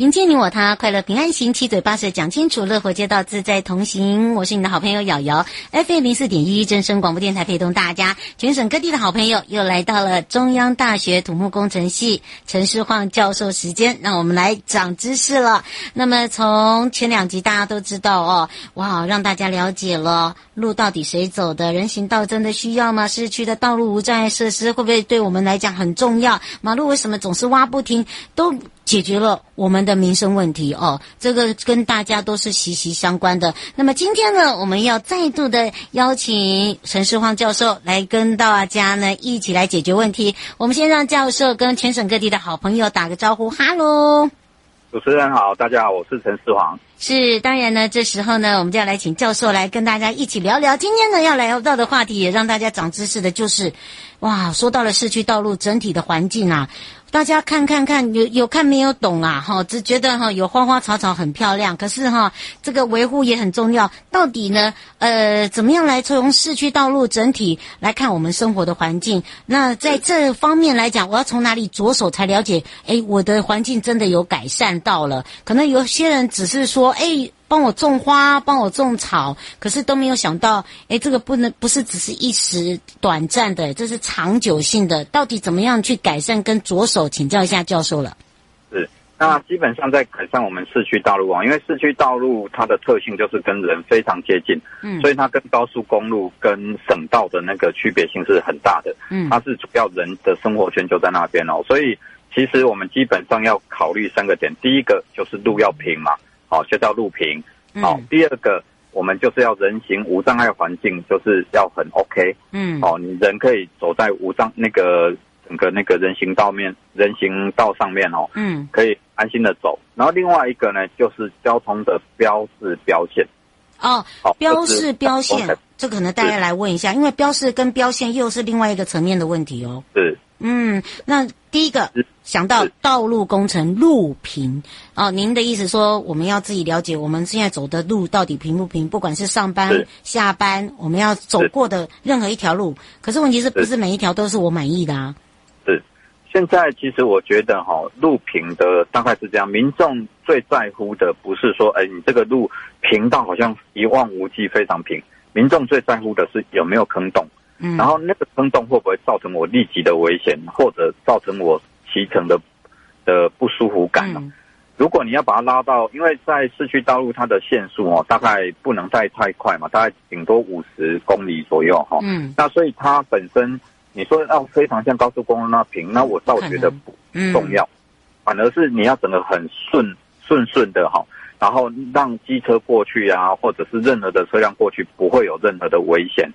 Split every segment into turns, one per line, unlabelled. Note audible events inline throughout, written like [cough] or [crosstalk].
迎接你我他，快乐平安行，七嘴八舌讲清楚，乐活街道自在同行。我是你的好朋友瑶瑶，FM 零四点一真声广播电台陪同大家，全省各地的好朋友又来到了中央大学土木工程系陈世晃教授时间，让我们来长知识了。那么从前两集大家都知道哦，哇，让大家了解了路到底谁走的，人行道真的需要吗？市区的道路无障碍设施会不会对我们来讲很重要？马路为什么总是挖不停？都。解决了我们的民生问题哦，这个跟大家都是息息相关的。那么今天呢，我们要再度的邀请陈世晃教授来跟大家呢一起来解决问题。我们先让教授跟全省各地的好朋友打个招呼，哈喽。
主持人好，大家好，我是陈世煌。
是，当然呢，这时候呢，我们就要来请教授来跟大家一起聊聊。今天呢，要聊到的话题也让大家长知识的，就是，哇，说到了市区道路整体的环境啊。大家看看看，有有看没有懂啊？哈，只觉得哈有花花草草很漂亮，可是哈这个维护也很重要。到底呢，呃，怎么样来从市区道路整体来看我们生活的环境？那在这方面来讲，我要从哪里着手才了解？诶，我的环境真的有改善到了？可能有些人只是说，诶。帮我种花，帮我种草，可是都没有想到，哎，这个不能不是只是一时短暂的，这是长久性的。到底怎么样去改善跟着手？请教一下教授了。
是，那基本上在改善我们市区道路啊，因为市区道路它的特性就是跟人非常接近，嗯，所以它跟高速公路跟省道的那个区别性是很大的，嗯，它是主要人的生活圈就在那边哦，所以其实我们基本上要考虑三个点，第一个就是路要平嘛。好，就叫路平。好，第二个，我们就是要人行无障碍环境，就是要很 OK。嗯，哦，你人可以走在无障那个整个那个人行道面、人行道上面哦。嗯，可以安心的走。然后另外一个呢，就是交通的标示标线。
哦，好，标示标线，这可能大家来问一下，因为标示跟标线又是另外一个层面的问题哦。
是。
嗯，那第一个想到道路工程路平哦，您的意思说我们要自己了解我们现在走的路到底平不平？不管是上班、下班，我们要走过的任何一条路，可是问题是不是每一条都是我满意的啊？
是，现在其实我觉得哈，路平的大概是这样，民众最在乎的不是说，哎，你这个路平到好像一望无际非常平，民众最在乎的是有没有坑洞。嗯，然后那个坑洞会不会造成我立即的危险，或者造成我骑乘的的不舒服感呢？嗯、如果你要把它拉到，因为在市区道路它的限速哦，大概不能再太快嘛，大概顶多五十公里左右哈。嗯，那所以它本身你说要非常像高速公路那平，那我倒觉得不重要，反而是你要整个很顺顺顺的哈，然后让机车过去啊，或者是任何的车辆过去，不会有任何的危险。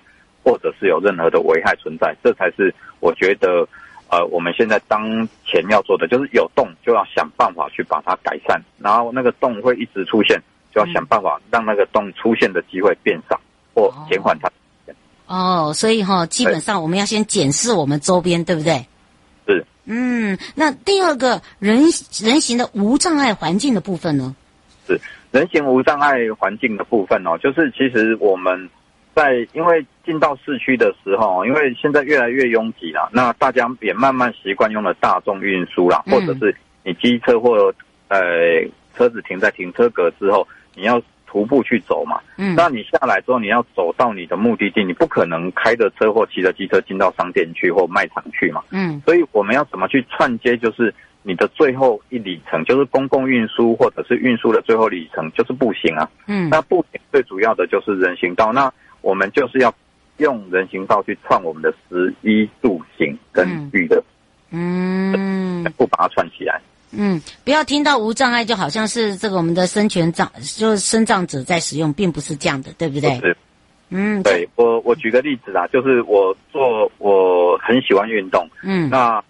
或者是有任何的危害存在，这才是我觉得，呃，我们现在当前要做的，就是有洞就要想办法去把它改善，然后那个洞会一直出现，就要想办法让那个洞出现的机会变少或减缓它。
哦，所以哈，基本上我们要先检视我们周边，对不对？
是。
嗯，那第二个人人行的无障碍环境的部分呢？是
人行无障碍环境的部分哦，就是其实我们在因为。进到市区的时候，因为现在越来越拥挤了，那大家也慢慢习惯用了大众运输啦，或者是你机车或呃车子停在停车格之后，你要徒步去走嘛。嗯，那你下来之后，你要走到你的目的地，你不可能开着车或骑着机车进到商店去或卖场去嘛。嗯，所以我们要怎么去串接，就是你的最后一里程，就是公共运输或者是运输的最后里程，就是步行啊。嗯，那步行最主要的就是人行道，那我们就是要。用人行道去串我们的食衣住行跟娱乐，嗯，不把它串起来。
嗯，不要听到无障碍就好像是这个我们的身权障，就是身障者在使用，并不是这样的，对不对？是。嗯，
对我我举个例子啊，就是我做我很喜欢运动，嗯，那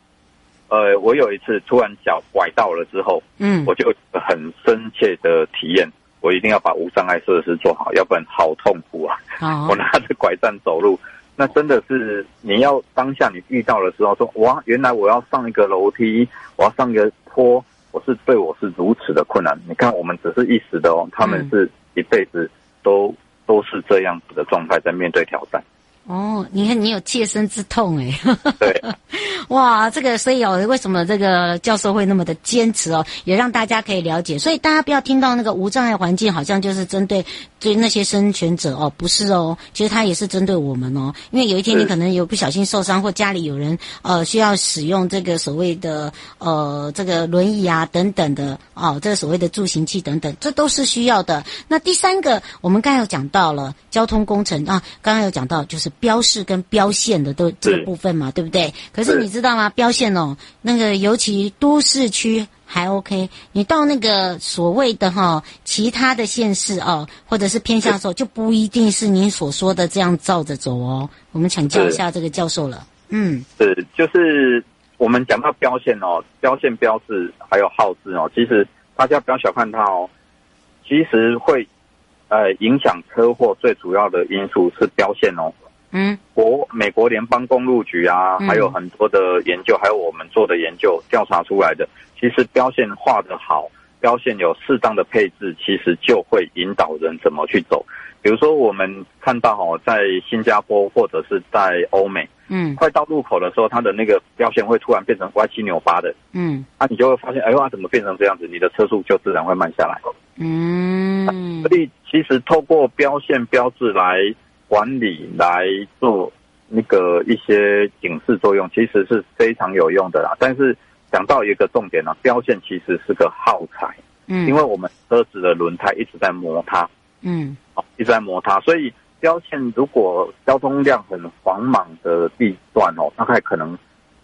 呃，我有一次突然脚崴到了之后，嗯，我就很深切的体验。我一定要把无障碍设施做好，要不然好痛苦啊！Oh. [laughs] 我拿着拐杖走路，那真的是你要当下你遇到的时候说哇，原来我要上一个楼梯，我要上一个坡，我是对我是如此的困难。你看，我们只是一时的哦，他们是一辈子都、嗯、都是这样子的状态在面对挑战。
哦，你看你有切身之痛哎，
对，[laughs]
哇，这个所以哦，为什么这个教授会那么的坚持哦，也让大家可以了解，所以大家不要听到那个无障碍环境好像就是针对对那些生权者哦，不是哦，其实他也是针对我们哦，因为有一天你可能有不小心受伤或家里有人呃需要使用这个所谓的呃这个轮椅啊等等的哦，这个所谓的助行器等等，这都是需要的。那第三个，我们刚才有讲到了交通工程啊，刚刚有讲到就是。标示跟标线的都这个部分嘛，对不对？可是你知道吗？标线哦，那个尤其都市区还 OK，你到那个所谓的哈、哦、其他的县市哦，或者是偏向的时候，就不一定是你所说的这样照着走哦。我们请教一下这个教授了。嗯，
是，就是我们讲到标线哦，标线标志还有号志哦，其实大家不要小看它哦，其实会呃影响车祸最主要的因素是标线哦。嗯，国美国联邦公路局啊，还有很多的研究，还有我们做的研究调查出来的，其实标线画的好，标线有适当的配置，其实就会引导人怎么去走。比如说，我们看到哦，在新加坡或者是在欧美，嗯，快到路口的时候，它的那个标线会突然变成歪七扭八的，嗯，啊，你就会发现，哎呦，怎么变成这样子？你的车速就自然会慢下来。嗯，所以其实透过标线标志来。管理来做那个一些警示作用，其实是非常有用的啦。但是讲到一个重点呢，标线其实是个耗材，嗯，因为我们车子的轮胎一直在磨它，嗯，一直在磨它，所以标线如果交通量很繁忙的地段哦，大概可能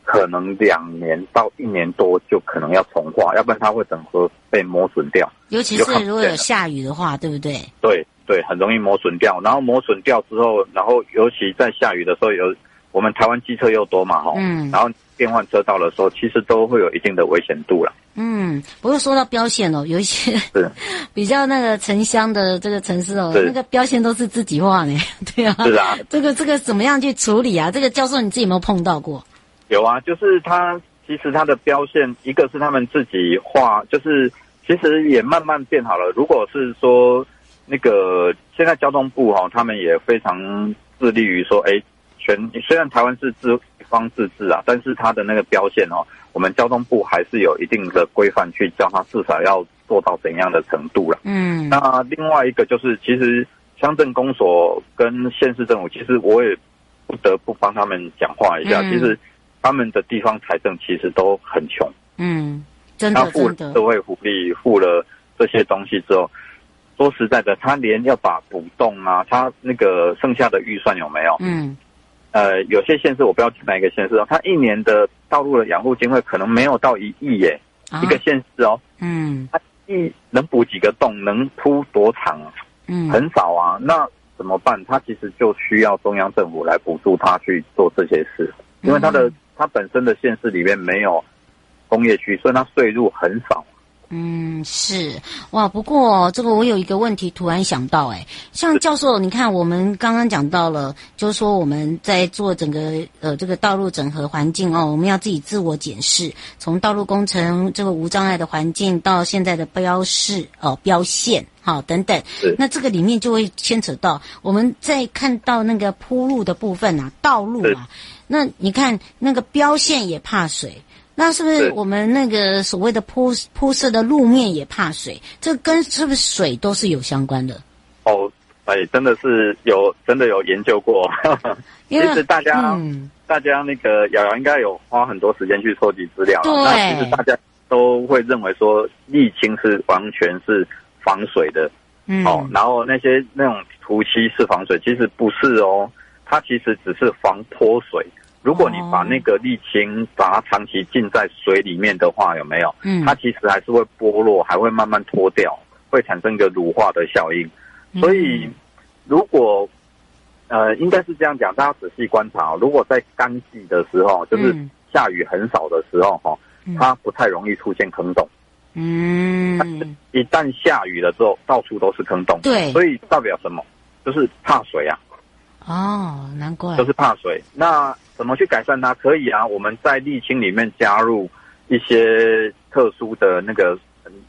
可能两年到一年多就可能要重画，要不然它会整个被磨损掉。
尤其是如果有下雨的话，对不对？
对。对，很容易磨损掉，然后磨损掉之后，然后尤其在下雨的时候，有我们台湾机车又多嘛，哈，嗯，然后变换车道的时候，其实都会有一定的危险度了。
嗯，不过说到标线哦，有一些是 [laughs] 比较那个城乡的这个城市哦，那个标线都是自己画呢，[laughs] 对啊，是啊，这个这个怎么样去处理啊？这个教授你自己有没有碰到过？
有啊，就是他其实他的标线，一个是他们自己画，就是其实也慢慢变好了。如果是说。那个现在交通部哈，他们也非常致力于说，哎，全虽然台湾是自方自治啊，但是它的那个标线哦，我们交通部还是有一定的规范去教它至少要做到怎样的程度了。嗯，那另外一个就是，其实乡镇公所跟县市政府，其实我也不得不帮他们讲话一下。嗯、其实他们的地方财政其实都很穷。
嗯，真的，
他付社会福利，付了这些东西之后。说实在的，他连要把补洞啊，他那个剩下的预算有没有？嗯，呃，有些县市我不要提哪一个县市哦，他一年的道路的养护经费可能没有到一亿耶，啊、一个县市哦，嗯，他一能补几个洞，能铺多长？嗯，很少啊，那怎么办？他其实就需要中央政府来补助他去做这些事，因为他的他本身的县市里面没有工业区，所以他税入很少。
嗯，是哇。不过这个我有一个问题，突然想到，哎，像教授，你看我们刚刚讲到了，就是说我们在做整个呃这个道路整合环境哦，我们要自己自我检视，从道路工程这个无障碍的环境到现在的标示哦标线好等等。那这个里面就会牵扯到我们在看到那个铺路的部分啊，道路啊，那你看那个标线也怕水。那是不是我们那个所谓的铺铺设的路面也怕水？这跟是不是水都是有相关的？
哦，哎，真的是有，真的有研究过。[laughs] 其实大家，嗯、大家那个瑶瑶应该有花很多时间去收集资料。
对。
那其实大家都会认为说沥青是完全是防水的。嗯。哦，然后那些那种涂漆是防水，其实不是哦，它其实只是防泼水。如果你把那个沥青把它长期浸在水里面的话，有没有？嗯，它其实还是会剥落，还会慢慢脱掉，会产生一个乳化的效应。所以，如果呃，应该是这样讲，大家仔细观察，如果在干季的时候，就是下雨很少的时候，哈，它不太容易出现坑洞。嗯，一旦下雨了之后，到处都是坑洞。
对，
所以代表什么？就是怕水啊。
哦，难怪。
都是怕水。那怎么去改善它？可以啊，我们在沥青里面加入一些特殊的那个，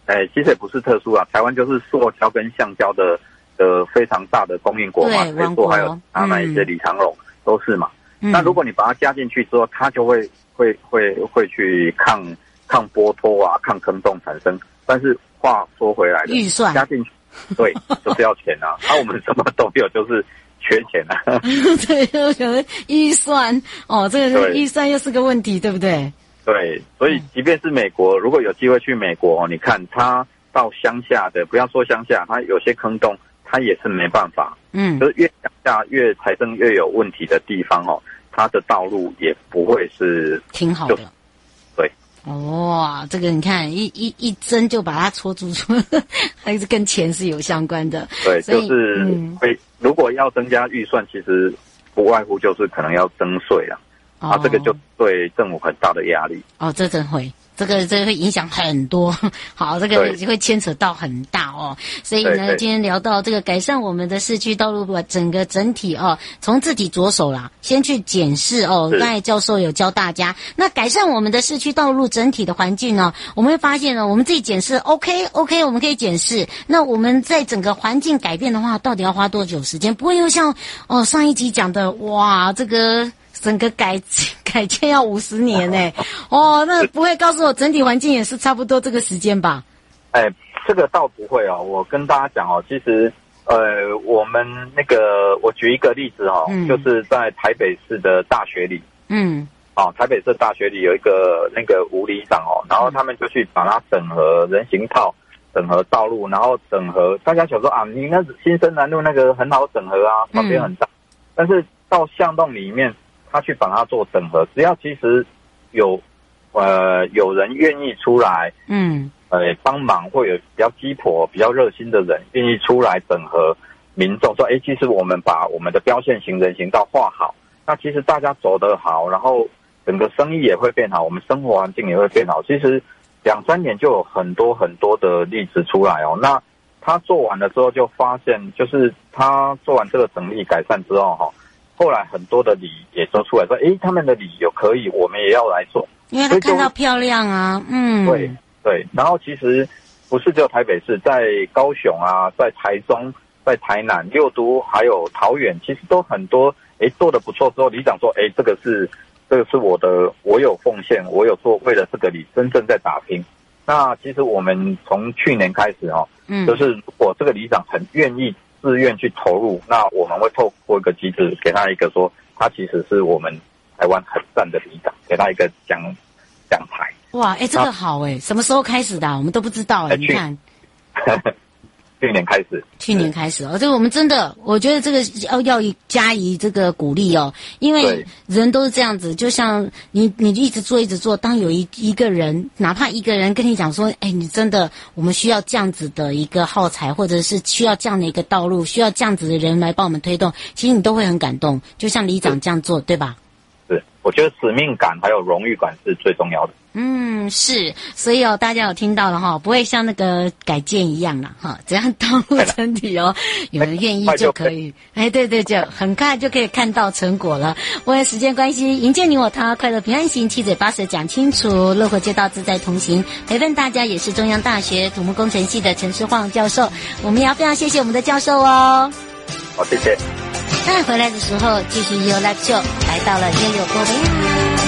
哎，其实也不是特殊啊，台湾就是塑胶跟橡胶的的非常大的供应国嘛，没错，还有啊，买一些李长龙都是嘛。嗯、那如果你把它加进去之后，它就会会会会去抗抗剥脱啊，抗坑洞产生。但是话说回来的，
预算
加进去，对，就是要钱啊。那、[laughs] 啊、我们什么都有，就是。缺钱啊！[laughs]
对，我想说预算哦，这个预算又是个问题，对不对？
对，所以即便是美国，如果有机会去美国，你看他到乡下的，不要说乡下，他有些坑洞，他也是没办法。嗯，就是越乡下越财政越有问题的地方哦，他的道路也不会是
挺好的。哇、哦，这个你看一一一针就把它戳出出，[laughs] 还是跟钱是有相关的。
对，就是会、嗯、如果要增加预算，其实不外乎就是可能要增税了，哦、啊，这个就对政府很大的压力。
哦，这真会。这个这个会影响很多，[laughs] 好，这个会牵扯到很大哦。所以呢，今天聊到这个改善我们的市区道路整个整体哦，从自己着手啦，先去检视哦。刚才教授有教大家，那改善我们的市区道路整体的环境呢，我们会发现呢，我们自己检视 OK OK，我们可以检视。那我们在整个环境改变的话，到底要花多久时间？不会又像哦上一集讲的哇，这个。整个改改建要五十年呢，[laughs] 哦，那不会告诉我整体环境也是差不多这个时间吧？
哎，这个倒不会哦。我跟大家讲哦，其实呃，我们那个我举一个例子哦，嗯、就是在台北市的大学里，嗯，哦，台北市大学里有一个那个吴里长哦，然后他们就去把它整合人行道、整合道路，然后整合。大家想说啊，你那新生南路那个很好整合啊，旁边很大，嗯、但是到巷弄里面。他去把它做整合，只要其实有呃有人愿意出来，嗯，呃帮忙，或有比较鸡婆、比较热心的人愿意出来整合民众，说，哎，其实我们把我们的标线型人行道画好，那其实大家走得好，然后整个生意也会变好，我们生活环境也会变好。其实两三年就有很多很多的例子出来哦。那他做完了之后，就发现，就是他做完这个整理改善之后，哈。后来很多的里也都出来说，哎，他们的里有可以，我们也要来做，
因为他看到漂亮啊，嗯，
对对。然后其实不是只有台北市，在高雄啊，在台中，在台南、六都，还有桃园，其实都很多，哎，做的不错。之后里长说，哎，这个是这个是我的，我有奉献，我有做，为了这个里真正在打拼。那其实我们从去年开始哦，嗯，就是如果这个里长很愿意。自愿去投入，那我们会透过一个机制，给他一个说，他其实是我们台湾很赞的里长，给他一个奖奖牌。
哇，哎、欸，这个好哎、欸，什么时候开始的、啊？我们都不知道哎、欸，你看。[laughs]
去年开始，
去年开始哦，这个我们真的，我觉得这个要要加以这个鼓励哦，因为人都是这样子，就像你你一直做一直做，当有一一个人，哪怕一个人跟你讲说，哎，你真的，我们需要这样子的一个耗材，或者是需要这样的一个道路，需要这样子的人来帮我们推动，其实你都会很感动，就像李长这样做，对吧？
是，我觉得使命感还有荣誉感是最重要的。
嗯，是，所以哦，大家有听到了哈，不会像那个改建一样了哈，只要投入身体哦，[laughs] 有人愿意就可以，哎，对对，就很快就可以看到成果了。为了时间关系，迎接你我他，快乐平安行，七嘴八舌讲清楚，乐活街道自在同行，陪伴大家也是中央大学土木工程系的陈世晃教授，我们也要非常谢谢我们的教授哦。
好，谢谢。
再回来的时候，继续有 Live Show 来到了也有过的。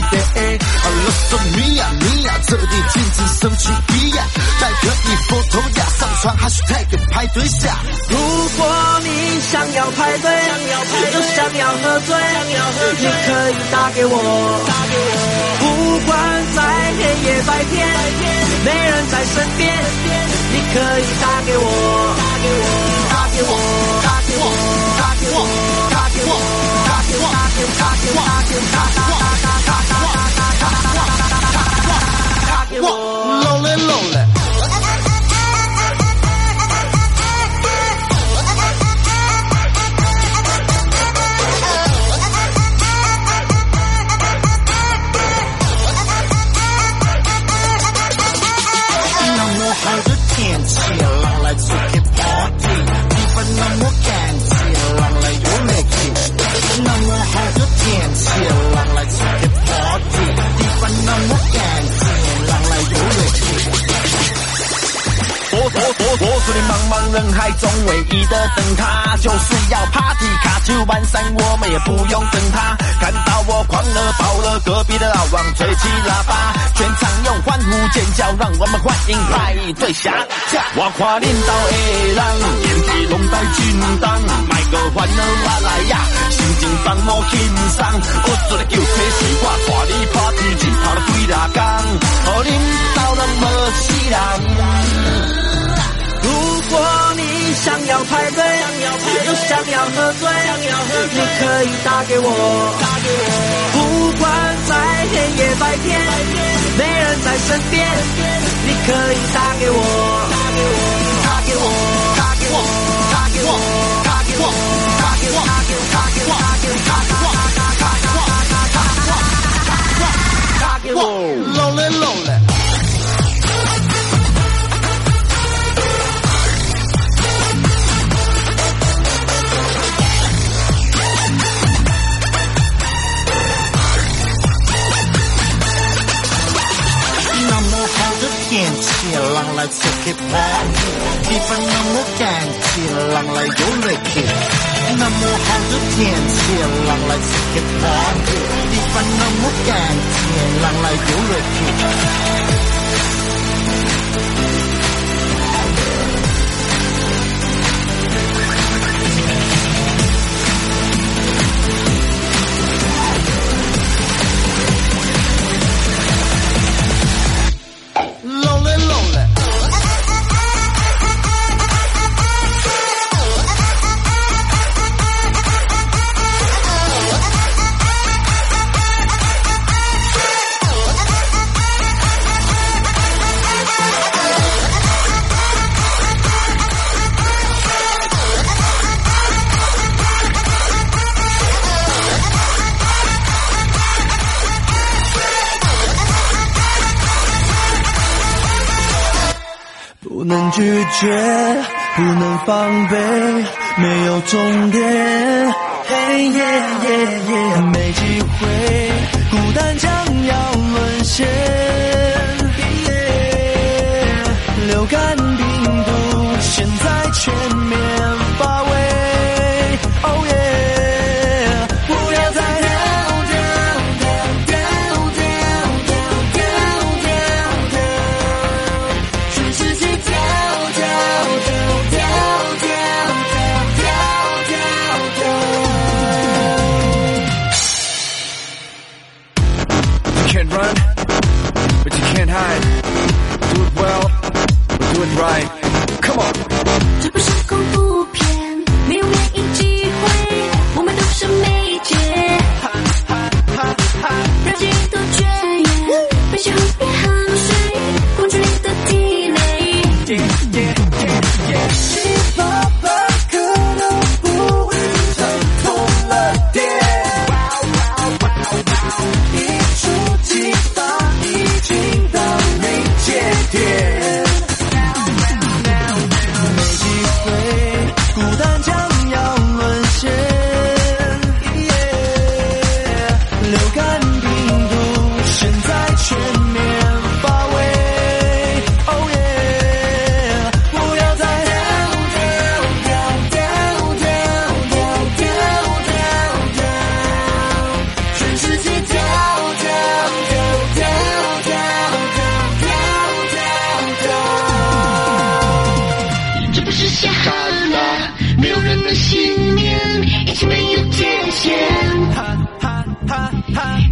下给记得，I love Mia Mia，这里禁止生气一样，再可以 photo 呀，上传 hashtag 派对下，如果。你想要派对，又想要喝醉，你可以打给我。不管在黑夜白天，没人在身边，你可以打给我。打给我，打给我，打给我，打给我，打给我，打给我，打给我，打给我，打给我， 우 茫茫人海中唯一的灯塔，就是要 party 卡就完散，我们也不用等他。看到我狂了爆了，隔壁的老王吹起喇叭，全场用欢呼尖叫，让我们欢迎派对下。我跨领导的人，年纪拢带军装，买个欢乐我来呀，心情放我轻松。我做的叫车是我带你 party，只跑了几大工，和领导人没气人。如果你想要排队，又想要喝醉，你可以打给我。不管在黑夜白天，没人在身边，你可以打给我。打给我，打给我，打给我，打给我，打给我，打给我，打给我，打给我，打给我，打给我，打给我，Lonely Lonely。can chilang lại sẽ kịp vang khi phân năm nước càng chilang lại dấu lệ kịp năm mùa hàng nước can chilang lại sẽ kịp vang khi phân năm nước càng chilang lại dấu lệ kịp 拒绝，不能防备，没有终点。嘿耶耶耶，没机会，孤单将要沦陷。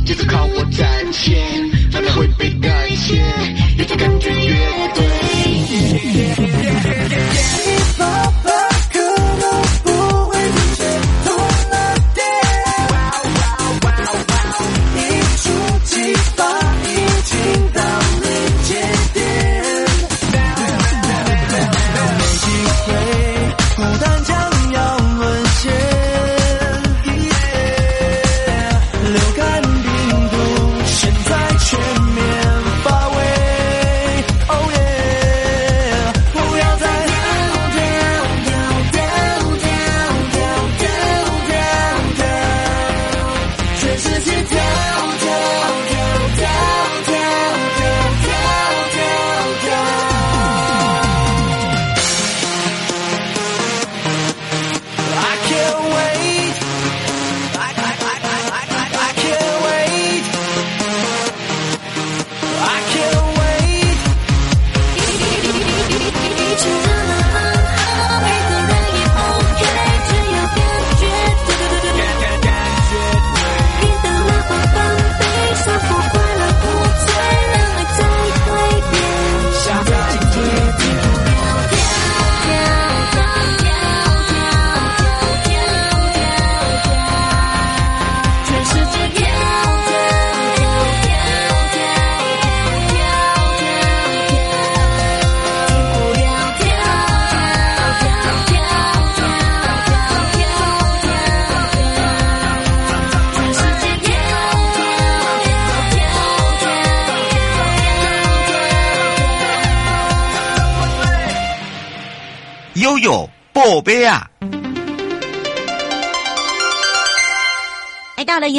就
是靠我赚钱。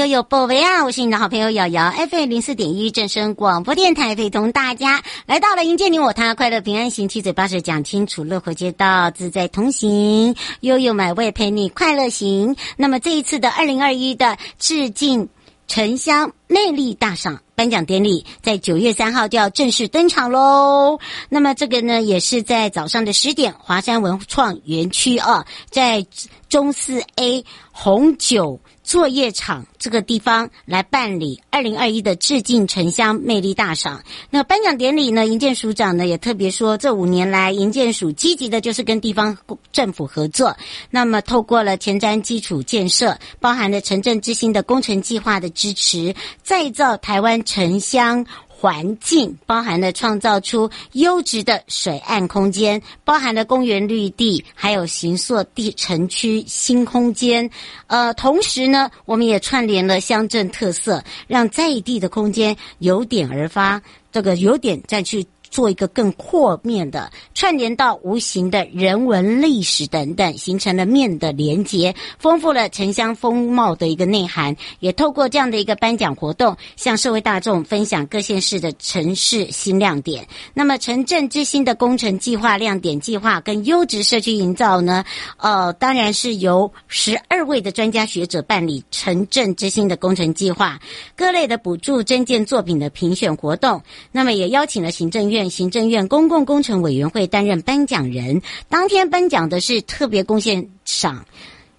来到了悠悠宝贝啊！我是你的好朋友瑶瑶，FM 零四点一正声广播电台，陪同大家来到了迎接你我他，快乐平安行，七嘴八舌讲清楚，乐活街道自在同行，悠悠美味陪你快乐行。那么这一次的二零二一的致敬城乡魅力大赏。颁奖典礼在九月三号就要正式登场喽。那么这个呢，也是在早上的十点，华山文创园区啊，在中四 A 红酒作业场这个地方来办理二零二一的致敬城乡魅力大赏。那颁奖典礼呢，营建署长呢也特别说，这五年来营建署积极的就是跟地方政府合作，那么透过了前瞻基础建设，包含了城镇之星的工程计划的支持，再造台湾。城乡环境包含了创造出优质的水岸空间，包含了公园绿地，还有形塑地城区新空间。呃，同时呢，我们也串联了乡镇特色，让在地的空间由点而发，这个由点再去。做一个更阔面的串联到无形的人文历史等等，形成了面的连接，丰富了城乡风貌的一个内涵。也透过这样的一个颁奖活动，向社会大众分享各县市的城市新亮点。那么城镇之星的工程计划、亮点计划跟优质社区营造呢？呃，当然是由十二位的专家学者办理城镇之星的工程计划，各类的补助征件作品的评选活动。那么也邀请了行政院。行政院公共工程委员会担任颁奖人，当天颁奖的是特别贡献赏，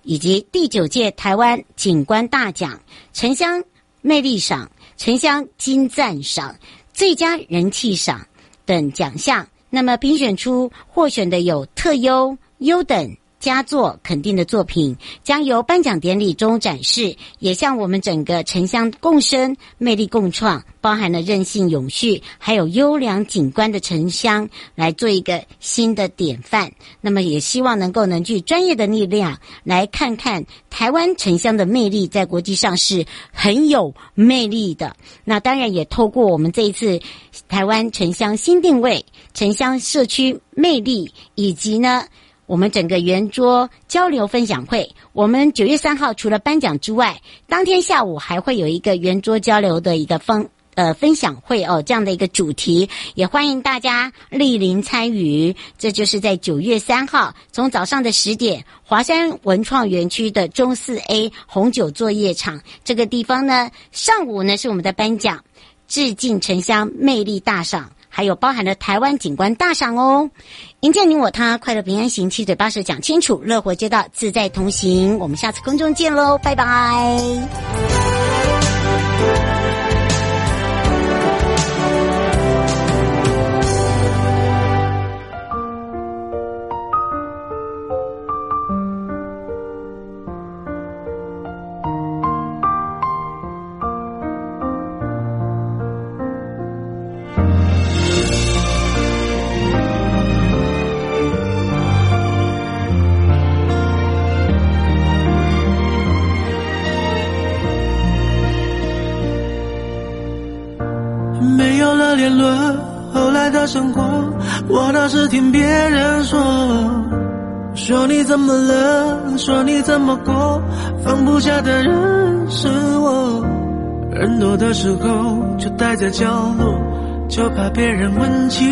以及第九届台湾景观大奖、城乡魅力赏、城乡金赞赏、最佳人气赏等奖项。那么评选出获选的有特优、优等。佳作肯定的作品将由颁奖典礼中展示，也向我们整个城乡共生、魅力共创，包含了韧性永续，还有优良景观的城乡来做一个新的典范。那么，也希望能够凝聚专业的力量，来看看台湾城乡的魅力，在国际上是很有魅力的。那当然也透过我们这一次台湾城乡新定位、城乡社区魅力，以及呢。我们整个圆桌交流分享会，我们九月三号除了颁奖之外，当天下午还会有一个圆桌交流的一个分呃分享会哦，这样的一个主题，也欢迎大家莅临参与。这就是在九月三号，从早上的十点，华山文创园区的中四 A 红酒作业场这个地方呢，上午呢是我们的颁奖，致敬城乡魅力大赏。还有包含了台湾景观大赏哦，迎接你我他，快乐平安行，七嘴八舌讲清楚，乐活街道自在同行。我们下次空中见喽，拜拜。
说你怎么了，说你怎么过，放不下的人是我。人多的时候就待在角落，就怕别人问起。